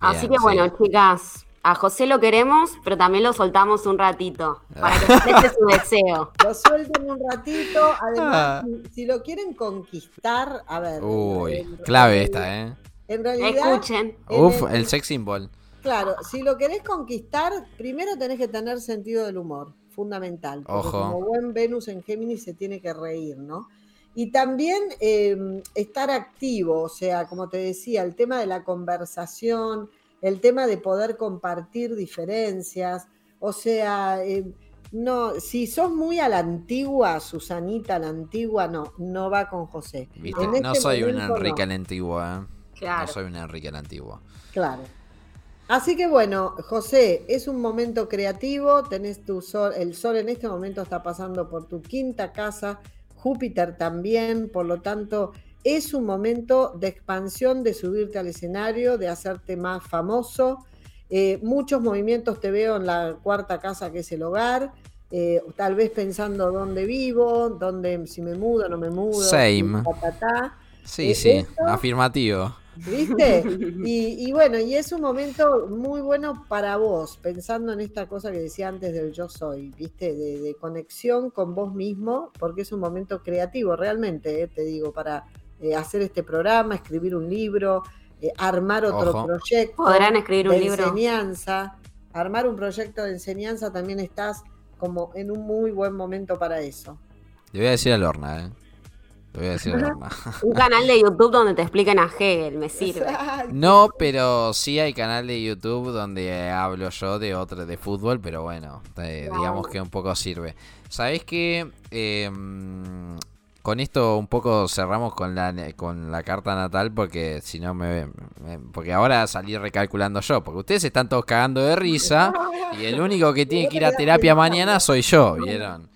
Así que bueno, chicas, a José lo queremos, pero también lo soltamos un ratito para que exprese su deseo. Lo suelten un ratito. Además, Ah. si, si lo quieren conquistar, a ver. Uy, en- clave en- esta, ¿eh? En realidad, Escuchen. en Uf, el- el sex symbol. claro, si lo querés conquistar, primero tenés que tener sentido del humor, fundamental. porque Ojo. Como buen Venus en Géminis se tiene que reír, ¿no? Y también eh, estar activo, o sea, como te decía, el tema de la conversación, el tema de poder compartir diferencias, o sea, eh, no, si sos muy a la antigua, Susanita, a la antigua, no, no va con José. ¿Viste? En no este soy una momento, Enrique no. a la antigua, ¿eh? Claro. No soy una Enrique a la antigua. Claro. Así que bueno, José, es un momento creativo, tenés tu sol, el sol en este momento está pasando por tu quinta casa, Júpiter también, por lo tanto, es un momento de expansión, de subirte al escenario, de hacerte más famoso. Eh, muchos movimientos te veo en la cuarta casa que es el hogar, eh, tal vez pensando dónde vivo, dónde, si me mudo, no me mudo. Same. ta, ta, ta. Sí, ¿Eh, sí, esto? afirmativo. ¿Viste? Y, y bueno, y es un momento muy bueno para vos, pensando en esta cosa que decía antes del yo soy, ¿viste? De, de conexión con vos mismo, porque es un momento creativo realmente, te digo, para eh, hacer este programa, escribir un libro, eh, armar otro Ojo. proyecto. ¿Podrán escribir un de libro? enseñanza. Armar un proyecto de enseñanza también estás como en un muy buen momento para eso. Le voy a decir a Lorna, ¿eh? Le voy a decir a Lorna. Un canal de YouTube donde te expliquen a Hegel, me sirve. No, pero sí hay canal de YouTube donde hablo yo de otro de fútbol, pero bueno, eh, digamos que un poco sirve. ¿Sabés qué? Eh, mm, con esto un poco cerramos con la con la carta natal porque si no me, me- porque ahora salí recalculando yo, porque ustedes están todos cagando de risa y el único que tiene que ir a terapia mañana soy yo, ¿vieron?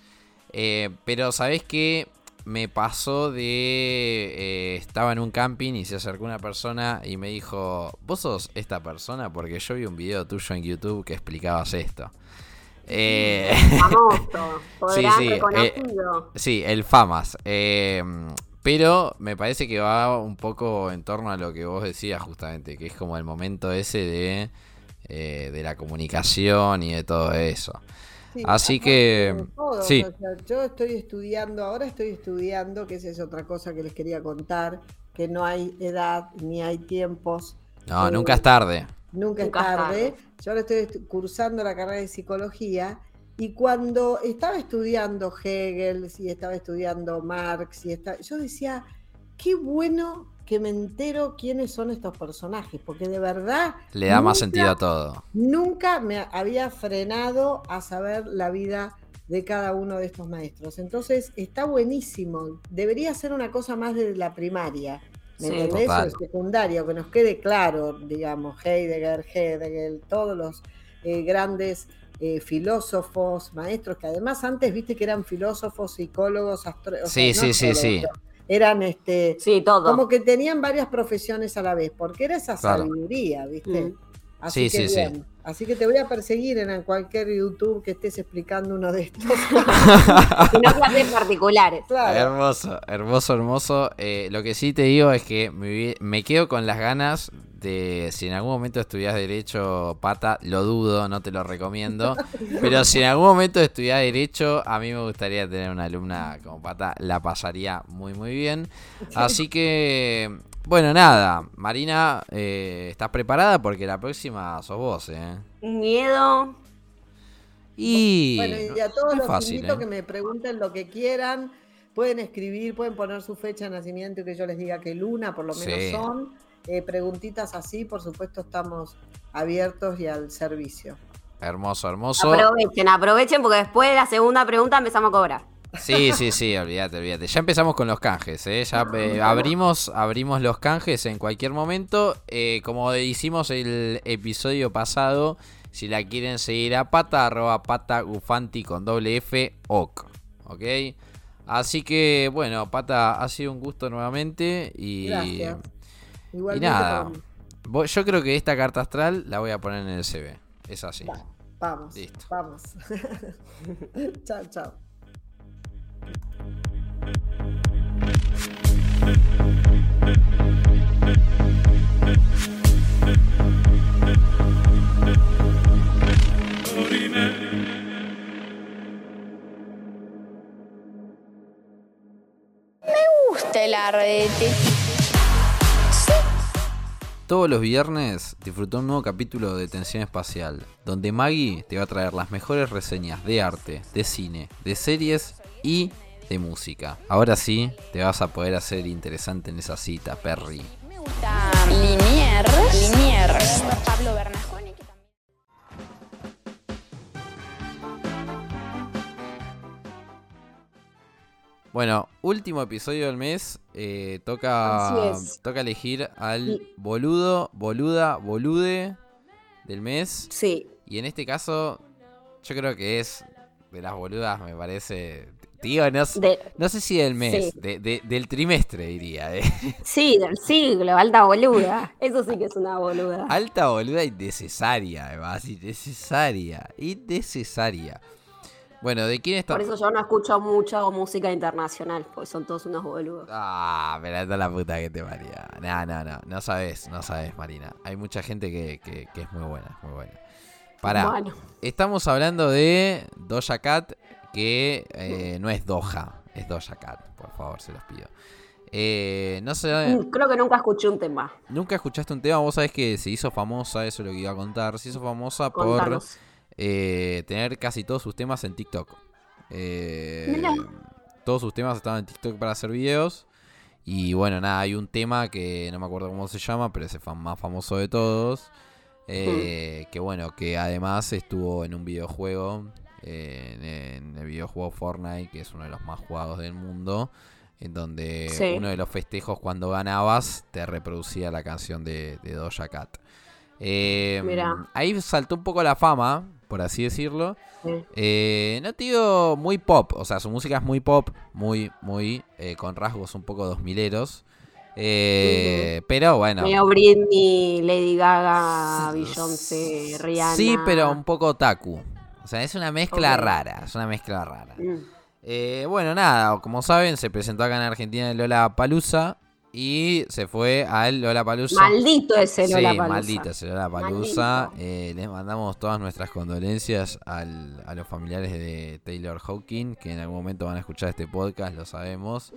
Eh, pero ¿sabés qué? Me pasó de... eh, estaba en un camping y se acercó una persona y me dijo, ¿vos sos esta persona? Porque yo vi un video tuyo en YouTube que explicabas esto. Eh, Famoso, sí, eh, reconocido. sí, el Famas. Eh, pero me parece que va un poco en torno a lo que vos decías justamente, que es como el momento ese de, eh, de la comunicación y de todo eso. Sí, Así que, sí. o sea, yo estoy estudiando, ahora estoy estudiando, que esa es otra cosa que les quería contar, que no hay edad ni hay tiempos, No, Eh, nunca es tarde. nunca, Nunca es es tarde. tarde. Yo ahora estoy cursando la carrera de psicología y cuando estaba estudiando Hegel, y estaba estudiando Marx, y yo decía, qué bueno que me entero quiénes son estos personajes, porque de verdad Le da más nunca- sentido a todo. Nunca me había frenado a saber la vida de cada uno de estos maestros. Entonces, está buenísimo. Debería ser una cosa más de la primaria. ¿Me Sí. entendés? O Total. de secundaria, que nos quede claro, digamos, Heidegger, Hegel, todos los eh, grandes eh, filósofos, maestros, que además antes viste que eran filósofos, psicólogos, astrólogos. Sí, sí, sí, sí. Eran este, Sí, todo. como que tenían varias profesiones a la vez, porque era esa Claro. sabiduría, ¿viste? Mm. Así Sí, que sí, sí. Así que te voy a perseguir en cualquier YouTube que estés explicando uno de estos. Y no clases particulares. claro. Hermoso, hermoso, hermoso. Eh, lo que sí te digo es que me quedo con las ganas de, si en algún momento estudias Derecho, pata, lo dudo, no te lo recomiendo. pero si en algún momento estudias Derecho, a mí me gustaría tener una alumna como pata, la pasaría muy, muy bien. Así que, bueno, nada, Marina, eh, ¿estás preparada? Porque la próxima sos vos, ¿eh? Miedo. Y, Bueno, y a todos los fácil, invito ¿eh? que me pregunten lo que quieran. Pueden escribir, pueden poner su fecha de nacimiento y que yo les diga que luna, por lo menos Sí. son. Eh, preguntitas así, por supuesto, estamos abiertos y al servicio. Hermoso, hermoso. Aprovechen, aprovechen porque después de la segunda pregunta empezamos a cobrar. Sí, sí, sí, olvídate, olvídate. Ya empezamos con los canjes, ¿eh? Ya eh, abrimos, abrimos los canjes en cualquier momento. Eh, como hicimos el episodio pasado, si la quieren seguir a pata, arroba pata gufanti con doble F, ok. ¿Ok? Así que, bueno, pata, ha sido un gusto nuevamente y... Gracias. Y nada, yo creo que esta carta astral la voy a poner en el CV. Es así. Va, Vamos, Listo. vamos. chao, chao. Todos los viernes disfruta un nuevo capítulo de Tensión Espacial, donde Maggie te va a traer las mejores reseñas de arte, de cine, de series y de música. Ahora sí, te vas a poder hacer interesante en esa cita, Perry. Me gusta Liniers. Liniers. Pablo también- Bueno, último episodio del mes. eh, toca, toca elegir al boludo, boluda, bolude del mes. Sí. Y en este caso, yo creo que es de las boludas, me parece. Tío, no, s- De- no sé si del mes, Sí. de- de- del trimestre diría. eh. sí, del siglo, alta boluda. Eso sí que es una boluda. Alta boluda innecesaria, además, innecesaria, innecesaria. Bueno, ¿de quién está? Por eso yo no escucho mucho música internacional, porque son todos unos boludos. Ah, pero anda la puta que te paría. No, no, no, no sabes, no sabes, Marina. Hay mucha gente que, que- que es muy buena, muy buena. Pará, Bueno, estamos hablando de Doja Cat, que eh, no es Doja, es Doja Cat, por favor, se los pido. Eh, no sé, mm, creo que nunca escuché un tema. nunca escuchaste un tema, vos sabés que se hizo famosa, eso es lo que iba a contar, se hizo famosa por eh, tener casi todos sus temas en TikTok. Eh, todos sus temas estaban en TikTok para hacer videos. Y bueno, nada, hay un tema que no me acuerdo cómo se llama, pero es el más famoso de todos. eh, Que bueno, que además estuvo en un videojuego, eh, en, el videojuego Fortnite, que es uno de los más jugados del mundo. En donde Sí. uno de los festejos cuando ganabas te reproducía la canción de, de Doja Cat. Eh, Mirá. ahí saltó un poco la fama, por así decirlo. Sí. Eh, no te digo muy pop, o sea, su música es muy pop, muy, muy, eh, con rasgos un poco dos mileros. Eh, Pero bueno. Medio Britney, Lady Gaga, Beyoncé, Rihanna. Sí, pero un poco otaku. O sea, es una mezcla rara, es una mezcla rara. Mm. Eh, bueno, nada, como saben, se presentó acá en Argentina el Lola Palusa y se fue al Lola Palusa. Maldito ese Sí, Lollapalooza. maldito ese Lola Palusa. Maldito. les mandamos todas nuestras condolencias al- a los familiares de Taylor Hawking, que en algún momento van a escuchar este podcast, lo sabemos.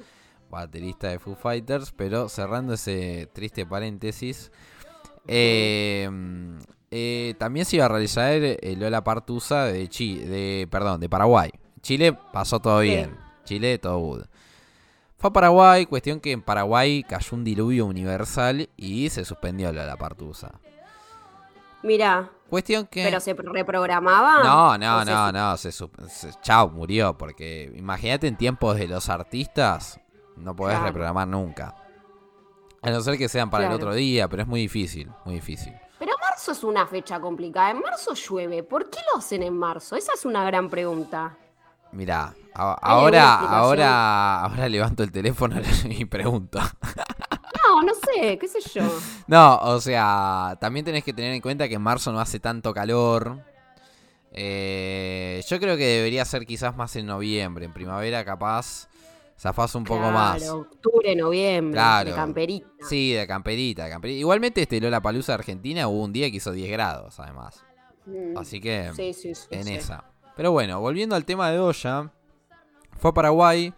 Baterista de Foo Fighters. Pero cerrando ese triste paréntesis. eh, eh, también se iba a realizar el Lola Partusa de Chi, de, perdón, de Paraguay. Chile pasó todo bien. Chile todo good. Fue a Paraguay, cuestión que en Paraguay cayó un diluvio universal y se suspendió la Partusa. Mira, Cuestión que. pero se reprogramaba. No, no, ¿O se- no, no. Se, se- chao, murió. Porque imagínate en tiempos de los artistas, no podés Claro. reprogramar nunca. A no ser que sean para el otro día, pero es muy difícil, muy difícil. Pero marzo es una fecha complicada. En marzo llueve. ¿Por qué lo hacen en marzo? Esa es una gran pregunta. Mirá, a- ¿Hay alguna ahora, ahora, ahora levanto el teléfono y pregunto. No, no sé, qué sé yo. No, o sea, también tenés que tener en cuenta que en marzo no hace tanto calor. Eh, yo creo que debería ser quizás más en noviembre. En primavera, capaz, zafás un poco más. Octubre, noviembre. Claro. De camperita. Sí, de camperita, de camperita. Igualmente, este Lola Palusa Argentina hubo un día que hizo 10 grados, además. Mm. Así que Sí, sí, sí. en esa. Pero bueno, volviendo al tema de Doja, fue a Paraguay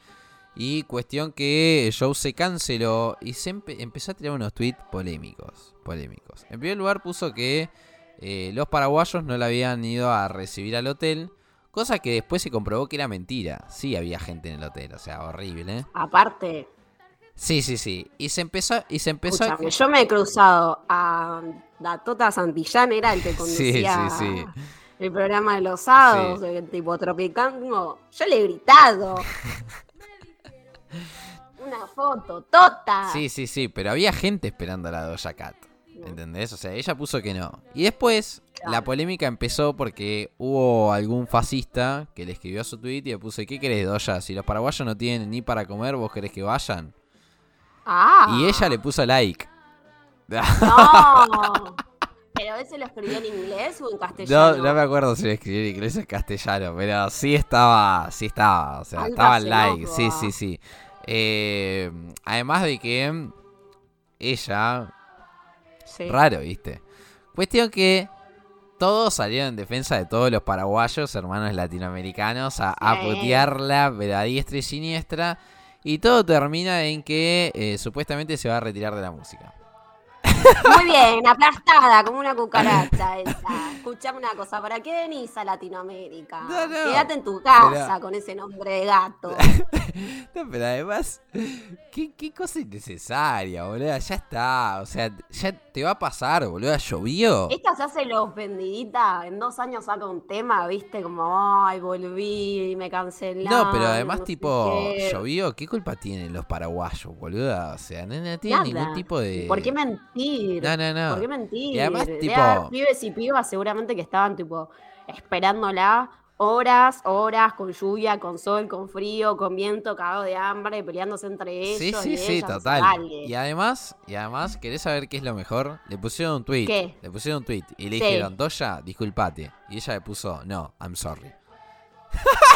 y cuestión que el show se canceló y se empe- empezó a tirar unos tweets polémicos, polémicos. En primer lugar puso que eh, los paraguayos no la habían ido a recibir al hotel, cosa que después se comprobó que era mentira. Sí había gente en el hotel, o sea, horrible. ¿eh? Aparte, Sí, sí, sí. Y se empezó, y se empezó a... yo me he cruzado a Datota Santillán, era el que Sí, conducía sí, sí. el programa de los sábados, Sí. el tipo Tropicango, yo le he gritado. Una foto, tota. Sí, sí, sí, pero había gente esperando a la Doja Cat. ¿Entendés? O sea, ella puso que no. Y después la polémica empezó porque hubo algún fascista que le escribió a su tweet y le puso, ¿qué querés, Doja? Si los paraguayos no tienen ni para comer, ¿vos querés que vayan? Ah. Y ella le puso like. No. ¿Pero ese lo escribió en inglés o en No, castellano? no me acuerdo si le escribió en inglés o en castellano, pero sí estaba, sí estaba, o sea, Alta estaba el like, sí, sí, sí. Eh, además de que ella, Sí. raro, ¿viste? Cuestión que todos salieron en defensa de todos los paraguayos, hermanos latinoamericanos, a, a putearla, pero a diestra y siniestra, y todo termina en que eh, supuestamente se va a retirar de la música. Muy bien, aplastada como una cucaracha esa. Escuchame una cosa, ¿para qué venís a Latinoamérica? No, no, Quédate en tu casa pero- con ese nombre de gato. No, pero además, ¿qué, qué cosa innecesaria, boludo. Ya está. O sea, ya te va a pasar, boludo. Llovió. Esta se hace la ofendidita, en dos años saca un tema, viste, como, ay, volví, me cancelaron. No, pero además, no tipo, qué". llovió. ¿Qué culpa tienen los paraguayos, boluda? O sea, no, no tienen Nada. ningún tipo de. ¿Por qué mentir? No, no, no. ¿Por qué mentir? Y además, tipo- haber pibes y pibas seguramente que estaban, tipo, esperándola horas, horas, con lluvia, con sol, con frío, con viento, cagado de hambre, peleándose entre ellos. Sí, sí, y sí, ellas, total. Y además, y además, ¿querés saber qué es lo mejor? Le pusieron un tweet. ¿Qué? Le pusieron un tweet y le Sí. dijeron, Doya, disculpate. Y ella le puso, no, I'm sorry.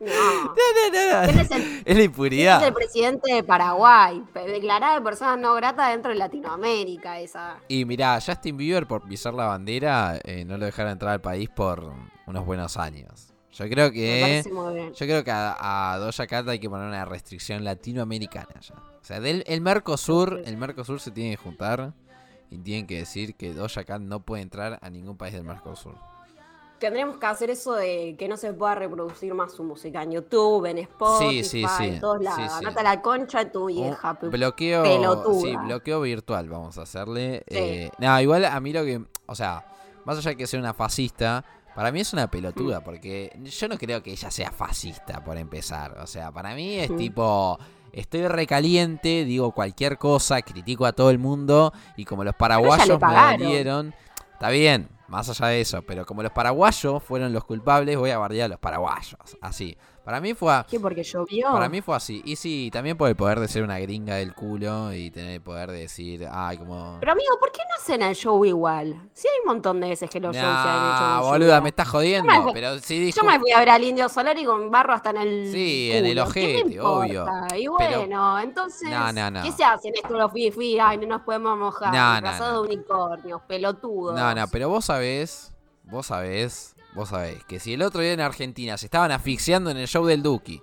No. No, no, no. es el, Es la impunidad. es el presidente de Paraguay, declarada de personas no gratas dentro de Latinoamérica, esa. Y mirá, Justin Bieber por pisar la bandera eh, no lo dejaron entrar al país por unos buenos años. Yo creo que yo creo que a, a Doja Cat hay que poner una restricción latinoamericana ya. O sea, del el Mercosur, el Mercosur se tiene que juntar y tienen que decir que Doja Cat no puede entrar a ningún país del Mercosur. Tendremos que hacer eso de que no se pueda reproducir más su música en YouTube, en Spotify, Sí, sí, sí. en todos lados. Sí, sí. Andate a la concha de tu vieja. Pe- bloqueo, pelotuda. sí, bloqueo virtual vamos a hacerle. Eh, no, igual a mí lo que, o sea, más allá de que sea una fascista, para mí es una Mm. pelotuda, porque yo no creo que ella sea fascista, por empezar. O sea, para mí es Mm. tipo, estoy recaliente, digo cualquier cosa, critico a todo el mundo, y como los paraguayos me valieron, está bien, más allá de eso, pero como los paraguayos fueron los culpables, voy a bardear a los paraguayos, así. Para mí fue... a- ¿Qué? Porque llovió. para mí fue así. Y sí, también por el poder de ser una gringa del culo y tener el poder de decir, ay, como. Pero amigo, ¿por qué no hacen el show igual? Sí hay un montón de veces que los shows se han hecho. En boluda, me estás jodiendo. Yo me fui- Pero sí dijo. Yo me fui a ver al Indio Solari con barro hasta en el. Sí, en el culo. ¿Qué me ojete, obvio. Y Pero- bueno, entonces. No, no, no. ¿Qué se hacen esto los fifi? Ay, no nos podemos mojar. No, no. de unicornios, pelotudos. No, no, pero vos sabés, vos sabés, vos sabés que si el otro día en Argentina se estaban asfixiando en el show del Duki,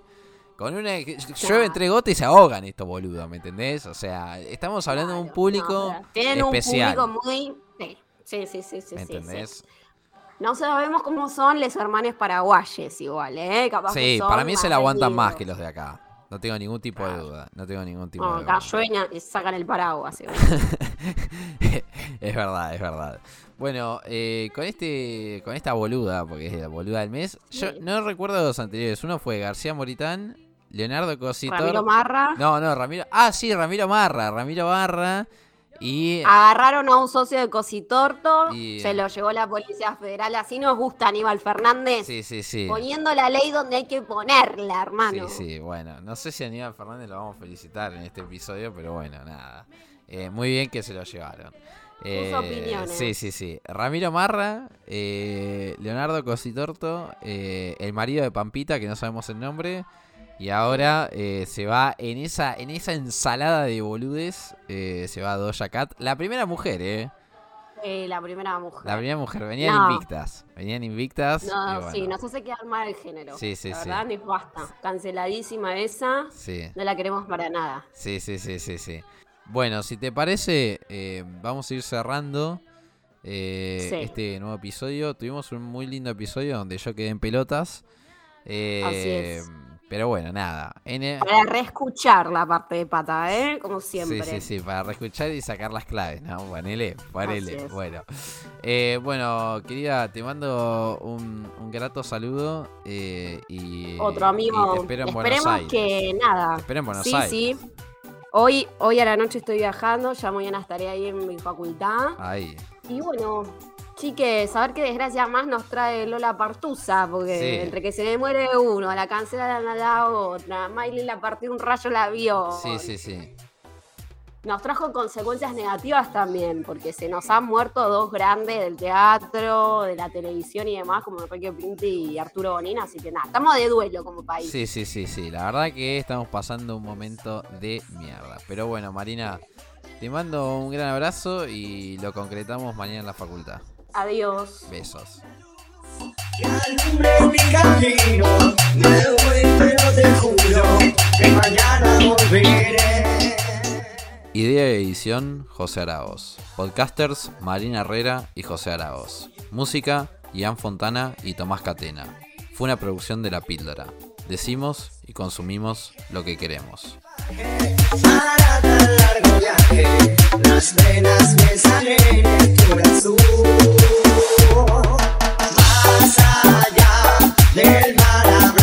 con una llueve entre gotas y se ahogan estos boludos, ¿me entendés? O sea, estamos hablando de un público no, Tienen especial. un público muy. Sí, sí, sí, sí. ¿Me sí, entendés? sí. No sabemos cómo son los hermanos paraguayes igual, ¿eh? Capaz que Sí, son para mí se la aguantan más que los de acá. No tengo ningún tipo de duda. No tengo ningún tipo No, de acá duda. llueven y sacan el paraguas. es verdad, es verdad. Bueno, eh, con este, con esta boluda, porque es la boluda del mes, yo Sí. no recuerdo los anteriores. Uno fue García Moritán, Leonardo Cositor. Ramiro Marra. No, no, Ramiro. Ah, sí, Ramiro Marra, Ramiro Barra. Y Agarraron a un socio de Cositorto, Y- se lo llevó la Policía Federal. Así nos gusta Aníbal Fernández, sí, sí, sí. poniendo la ley donde hay que ponerla, Sí, hermano. sí, bueno, no sé si a Aníbal Fernández lo vamos a felicitar en este episodio, pero bueno, nada. Eh, muy bien que se lo llevaron. Eh, opiniones. Sí, sí, sí. Ramiro Marra, eh, Leonardo Cositorto, eh, el marido de Pampita, que no sabemos el nombre. Y ahora eh, se va en esa, en esa ensalada de boludes, se va Doja Cat. La primera mujer, ¿eh? La primera mujer. La primera mujer. Venían No. invictas. Venían invictas. No, y bueno, sí, nos hace quedar mal el género. Sí, sí, la sí. verdad, nos basta. Canceladísima esa. Sí. No la queremos para nada. Sí, sí, sí, sí, sí. Bueno, si te parece, eh, vamos a ir cerrando eh, Sí. este nuevo episodio. Tuvimos un muy lindo episodio donde yo quedé en pelotas. Eh, Así es. Pero bueno, nada. Para reescuchar la parte de pata, ¿eh? Como siempre. Sí, sí, sí, para reescuchar y sacar las claves, ¿no? Ponele, ponele. Bueno. Eh, bueno, querida, te mando un, un grato saludo. eh, y, Otro y amigo. te espero en Buenos Esperemos Aires. que nada. Te espero en Buenos sí, Aires. sí. Hoy, hoy a la noche estoy viajando, ya mañana estaré ahí en mi facultad. Ahí. Y bueno, chiques, a ver qué desgracia más nos trae Lola Partusa, porque Sí. entre que se le muere uno, la cancelan a la otra, Miley la partió un rayo la vio. Sí, sí, sí. Nos trajo consecuencias negativas también, porque se nos han muerto dos grandes del teatro, de la televisión y demás, como Enrique Pinti y Arturo Bonina, así que nada, estamos de duelo como país. Sí, sí, sí, sí. La verdad que estamos pasando un momento de mierda. Pero bueno, Marina, te mando un gran abrazo y lo concretamos mañana en la facultad. Adiós. Besos. alumbre Idea de edición, José Araos. Podcasters, Marina Herrera y José Araos. Música, Ian Fontana y Tomás Catena. Fue una producción de La Píldora. Decimos y consumimos lo que queremos. Más allá del mar